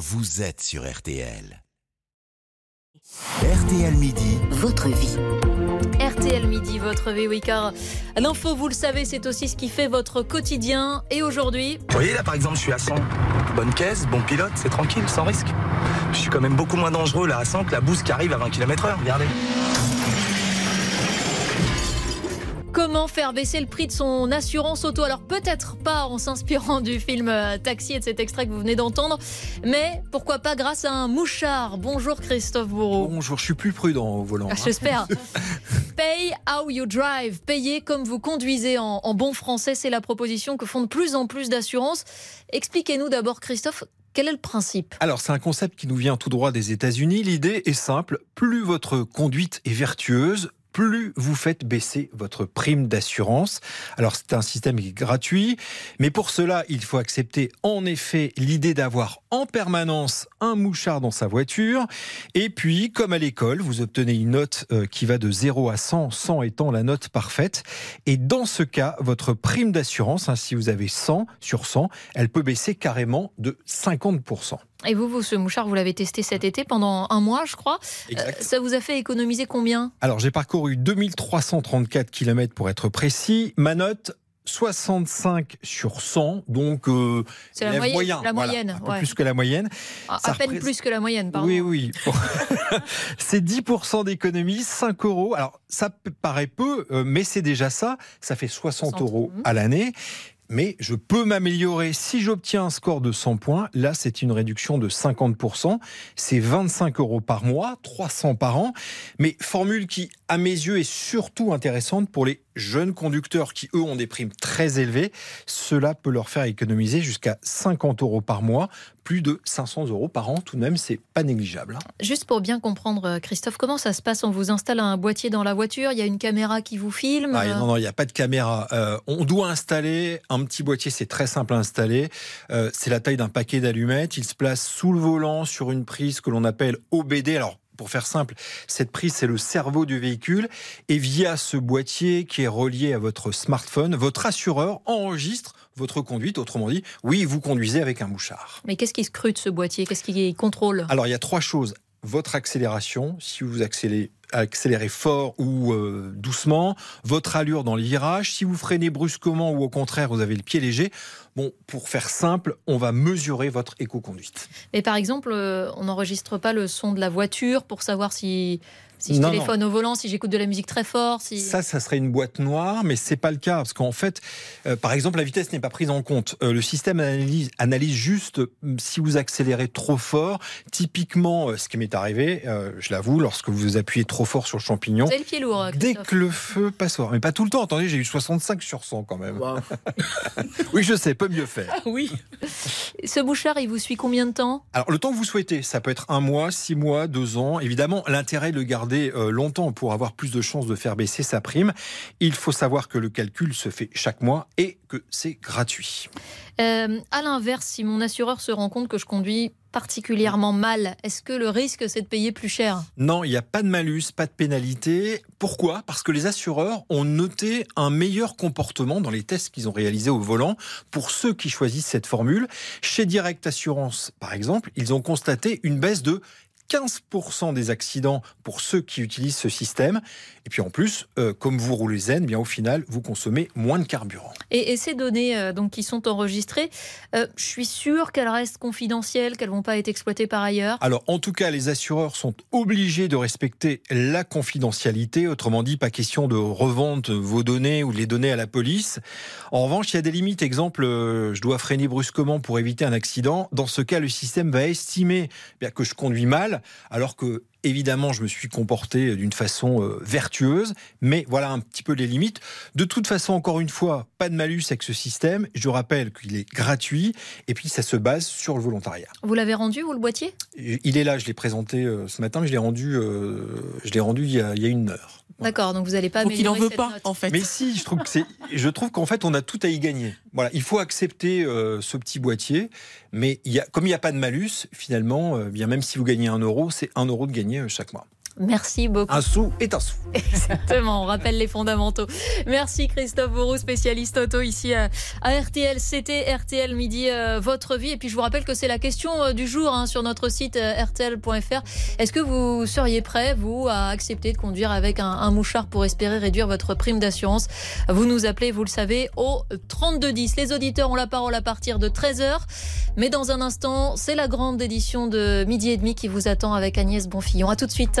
vous êtes sur RTL. RTL Midi, votre vie. RTL Midi, votre vie, oui, car l'info, vous le savez, c'est aussi ce qui fait votre quotidien. Et aujourd'hui. Vous voyez, là, par exemple, je suis à 100. Bonne caisse, bon pilote, c'est tranquille, sans risque. Je suis quand même beaucoup moins dangereux là à 100 que la bouse qui arrive à 20 km/h, regardez. Comment faire baisser le prix de son assurance auto Alors peut-être pas en s'inspirant du film euh, Taxi et de cet extrait que vous venez d'entendre, mais pourquoi pas grâce à un mouchard. Bonjour Christophe Bourreau. Bonjour, je suis plus prudent au volant. Ah, hein. J'espère. Pay how you drive. Payez comme vous conduisez en, en bon français, c'est la proposition que font de plus en plus d'assurances. Expliquez-nous d'abord Christophe, quel est le principe? Alors, c'est un concept qui nous vient tout droit des États-Unis. L'idée est simple plus votre conduite est vertueuse, plus vous faites baisser votre prime d'assurance. Alors c'est un système qui est gratuit, mais pour cela, il faut accepter en effet l'idée d'avoir en permanence un mouchard dans sa voiture. Et puis, comme à l'école, vous obtenez une note euh, qui va de 0 à 100, 100 étant la note parfaite. Et dans ce cas, votre prime d'assurance, hein, si vous avez 100 sur 100, elle peut baisser carrément de 50%. Et vous, vous, ce mouchard, vous l'avez testé cet été pendant un mois, je crois. Exact. Euh, ça vous a fait économiser combien? Alors, j'ai parcouru 2334 km pour être précis. Ma note 65 sur 100, donc euh, C'est la moyenne, moyen, la voilà, moyenne, un peu ouais. plus que la moyenne. À, Ça à peine représente- plus que la moyenne, pardon. Oui, oui. Bon. c'est 10% d'économie, 5 euros. Alors, ça paraît peu, euh, mais c'est déjà ça. Ça fait 60 60, euros mhm. à l'année. Mais je peux m'améliorer si j'obtiens un score de 100 points. Là, c'est une réduction de 50%. C'est 25 euros par mois, 300 par an. Mais formule qui, à mes yeux, est surtout intéressante pour les jeunes conducteurs qui, eux, ont des primes très élevées. Cela peut leur faire économiser jusqu'à 50 euros par mois, plus de 500 euros par an. Tout de même, c'est pas négligeable. hein. Juste pour bien comprendre, euh, Christophe, comment ça se passe? On vous installe un boîtier dans la voiture, il y a une caméra qui vous filme Ah, non, non, il n'y a pas de caméra. Euh, on doit installer un petit boîtier, c'est très simple à installer. Euh, c'est la taille d'un paquet d'allumettes. Il se place sous le volant sur une prise que l'on appelle OBD. Alors, pour faire simple, cette prise, c'est le cerveau du véhicule. Et via ce boîtier qui est relié à votre smartphone, votre assureur enregistre votre conduite. Autrement dit, oui, vous conduisez avec un mouchard. Mais qu'est-ce qui scrute ce boîtier? Qu'est-ce qui contrôle? Alors, il y a trois choses. Votre accélération, si vous accélérez, accélérez fort ou euh, doucement, votre allure dans les virages, si vous freinez brusquement ou au contraire vous avez le pied léger. Bon, pour faire simple, on va mesurer votre éco-conduite. Mais par exemple, euh, on n'enregistre pas le son de la voiture pour savoir si, si je Non, téléphone au volant, si j'écoute de la musique très fort. Si... Ça, ça serait une boîte noire, mais c'est pas le cas parce qu'en fait, euh, par exemple, la vitesse n'est pas prise en compte. Euh, le système analyse, analyse juste euh, si vous accélérez trop fort. Typiquement, ce qui m'est arrivé, je l'avoue, lorsque vous appuyez trop fort sur le champignon, Vous avez le pied lourd, euh, Dès que le feu passe mais pas tout le temps. Attendez, j'ai eu 65 sur 100 quand même. oui, je sais, peut mieux faire. Oui. Ce bouchard, il vous suit combien de temps? Alors, le temps que vous souhaitez, ça peut être un mois, six mois, deux ans. Évidemment, l'intérêt de le garder euh, longtemps pour avoir plus de chances de faire baisser sa prime. Il faut savoir que le calcul se fait chaque mois et que c'est gratuit. Euh, À l'inverse, si mon assureur se rend compte que je conduis particulièrement mal, est-ce que le risque, c'est de payer plus cher? Non, il n'y a pas de malus, pas de pénalité. Pourquoi? Parce que les assureurs ont noté un meilleur comportement dans les tests qu'ils ont réalisés au volant pour ceux qui choisissent cette formule. Chez Direct Assurance, par exemple, ils ont constaté une baisse de 15% des accidents pour ceux qui utilisent ce système. Et puis en plus, euh, comme vous roulez zen, bien au final, vous consommez moins de carburant. Et, et ces données euh, donc, qui sont enregistrées, euh, je suis sûre qu'elles restent confidentielles, qu'elles ne vont pas être exploitées par ailleurs. Alors, en tout cas, les assureurs sont obligés de respecter la confidentialité. Autrement dit, pas question de revendre vos données ou de les donner à la police. En revanche, il y a des limites. Exemple, euh, je dois freiner brusquement pour éviter un accident. Dans ce cas, le système va estimer eh bien, que je conduis mal, alors que Évidemment, je me suis comporté d'une façon euh, vertueuse, mais voilà un petit peu les limites. De toute façon, encore une fois, pas de malus avec ce système. Je rappelle qu'il est gratuit et puis ça se base sur le volontariat. Vous l'avez rendu, vous, le boîtier? Il est là, je l'ai présenté euh, ce matin, mais je l'ai rendu, euh, je l'ai rendu il y, a, il y a une heure. D'accord, donc vous n'allez pas Donc il n'en améliorer veut pas, note. en fait. Mais si, je trouve que c'est, je trouve qu'en fait on a tout à y gagner. Voilà, il faut accepter euh, ce petit boîtier, mais il y a, comme il n'y a pas de malus, finalement, euh, bien même si vous gagnez un euro, c'est un euro de gagné euh, chaque mois. Merci beaucoup. Un sou est un sou. Exactement, on rappelle les fondamentaux. Merci Christophe Bourou, spécialiste auto ici à, RTL. C'était RTL Midi, euh, votre vie. Et puis je vous rappelle que c'est la question euh, du jour hein, sur notre site euh, rtl.fr. Est-ce que vous seriez prêt, vous, à accepter de conduire avec un, un mouchard pour espérer réduire votre prime d'assurance? Vous nous appelez, vous le savez, au 3210. Les auditeurs ont la parole à partir de 13h. Mais dans un instant, c'est la grande édition de Midi et demi qui vous attend avec Agnès Bonfillon. A tout de suite.